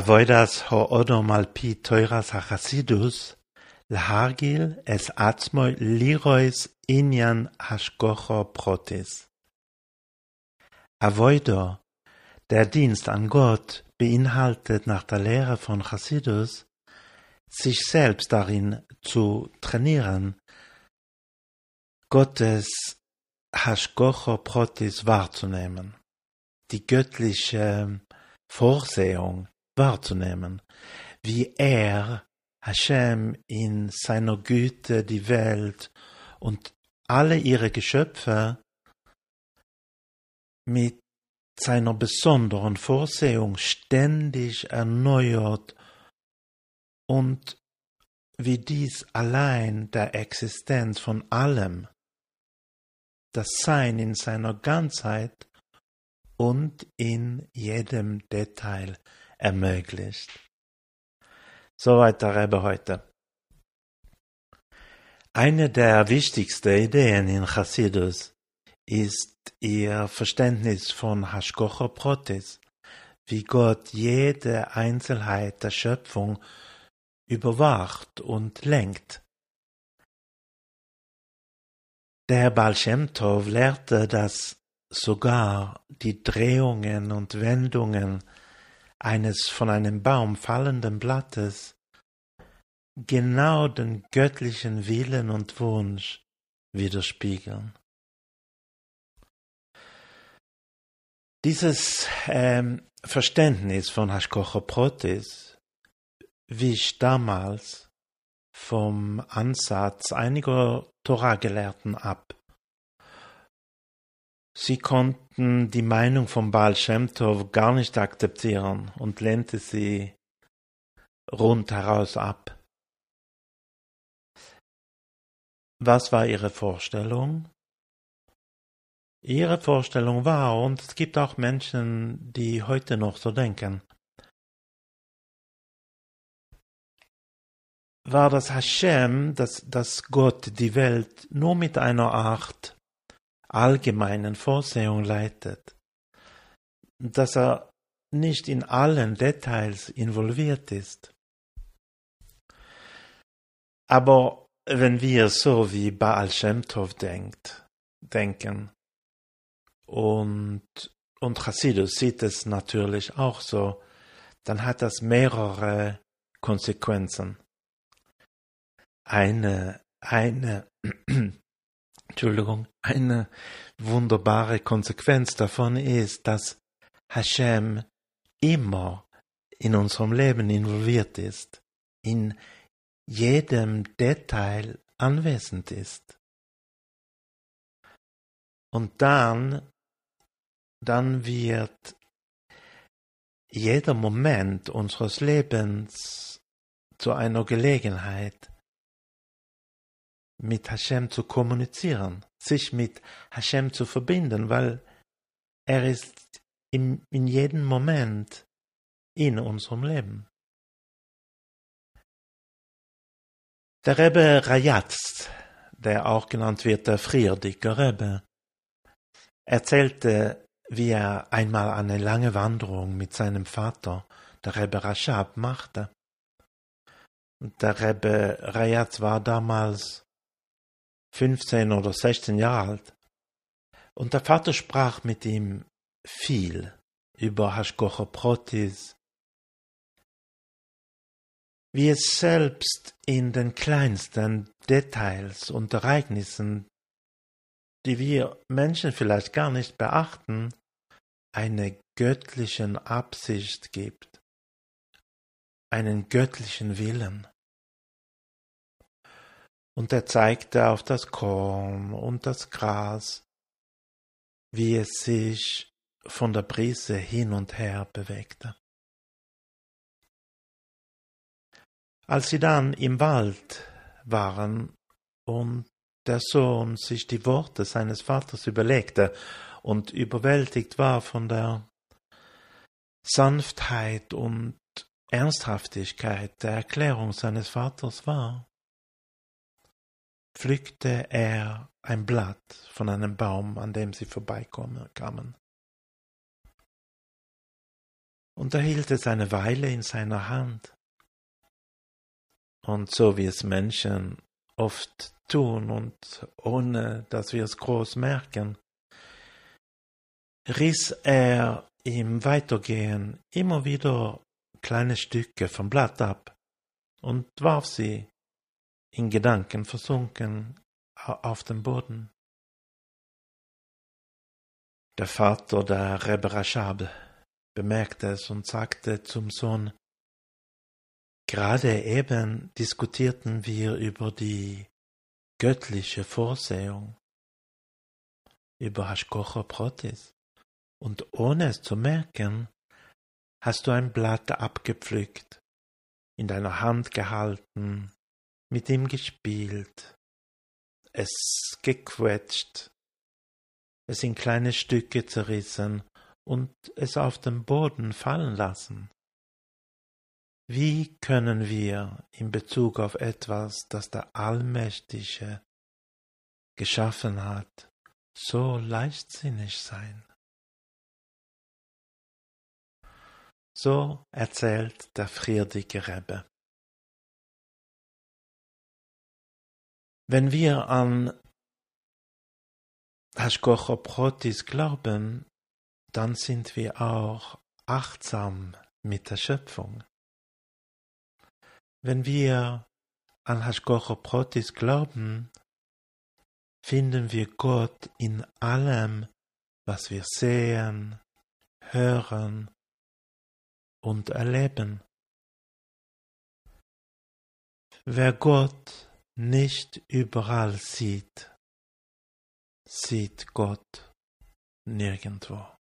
Avoidas ho odom al pi toiras hachasidus, l'hargil es atzmoi lirois inyan hashgocho protis. Avoido, der Dienst an Gott, beinhaltet nach der Lehre von Chassidus, sich selbst darin zu trainieren, Gottes Hashgocho Protis wahrzunehmen, die göttliche Vorsehung wahrzunehmen, wie er, Hashem, in seiner Güte die Welt und alle ihre Geschöpfe mit seiner besonderen Vorsehung ständig erneuert und wie dies allein der Existenz von allem, das Sein in seiner Ganzheit und in jedem Detail ermöglicht. Soweit der Rebbe heute. Eine der wichtigsten Ideen in Chassidus ist ihr Verständnis von Hashkocha Protis, wie Gott jede Einzelheit der Schöpfung überwacht und lenkt. Der Baal lehrte, dass sogar die Drehungen und Wendungen eines von einem Baum fallenden Blattes genau den göttlichen Willen und Wunsch widerspiegeln. Dieses ähm, Verständnis von Hashkocha Protis wich damals vom Ansatz einiger Torah-Gelehrten ab. Sie konnten die Meinung von Baal Shem Tov gar nicht akzeptieren und lehnte sie rundheraus ab. Was war ihre Vorstellung? Ihre Vorstellung war, und es gibt auch Menschen, die heute noch so denken, war das Hashem, dass, dass Gott die Welt nur mit einer Art allgemeinen Vorsehung leitet, dass er nicht in allen Details involviert ist. Aber wenn wir so wie Baal Shem Tov denkt, denken, und, und Chassidus sieht es natürlich auch so, dann hat das mehrere Konsequenzen. Eine, eine Entschuldigung, eine wunderbare Konsequenz davon ist, dass Hashem immer in unserem Leben involviert ist, in jedem Detail anwesend ist. Und dann, dann wird jeder Moment unseres Lebens zu einer Gelegenheit, mit Hashem zu kommunizieren, sich mit Hashem zu verbinden, weil er ist in, in jedem Moment in unserem Leben. Der Rebbe Rajatz, der auch genannt wird der Frierdicke Rebbe, erzählte, wie er einmal eine lange Wanderung mit seinem Vater, der Rebbe Rashab, machte. Der Rebbe Rajatz war damals 15 oder 16 Jahre alt. Und der Vater sprach mit ihm viel über Hashkocha Protis, wie es selbst in den kleinsten Details und Ereignissen, die wir Menschen vielleicht gar nicht beachten, eine göttlichen Absicht gibt, einen göttlichen Willen. Und er zeigte auf das Korn und das Gras, wie es sich von der Brise hin und her bewegte. Als sie dann im Wald waren und der Sohn sich die Worte seines Vaters überlegte und überwältigt war von der Sanftheit und Ernsthaftigkeit der Erklärung seines Vaters war, pflückte er ein Blatt von einem Baum, an dem sie vorbeikamen, und er hielt es eine Weile in seiner Hand. Und so wie es Menschen oft tun und ohne dass wir es groß merken, riss er im Weitergehen immer wieder kleine Stücke vom Blatt ab und warf sie, in Gedanken versunken, auf den Boden. Der Vater der Rebbe Rashab bemerkte es und sagte zum Sohn, Gerade eben diskutierten wir über die göttliche Vorsehung, über Hashkocha Protis, und ohne es zu merken, hast du ein Blatt abgepflückt, in deiner Hand gehalten, mit ihm gespielt, es gequetscht, es in kleine Stücke zerrissen und es auf den Boden fallen lassen. Wie können wir in Bezug auf etwas, das der Allmächtige geschaffen hat, so leichtsinnig sein? So erzählt der friedige Rebbe. Wenn wir an Hashkochoprotis glauben, dann sind wir auch achtsam mit der Schöpfung. Wenn wir an Hashkochoprotis glauben, finden wir Gott in allem, was wir sehen, hören und erleben. Wer Gott nicht überall sieht, sieht Gott nirgendwo.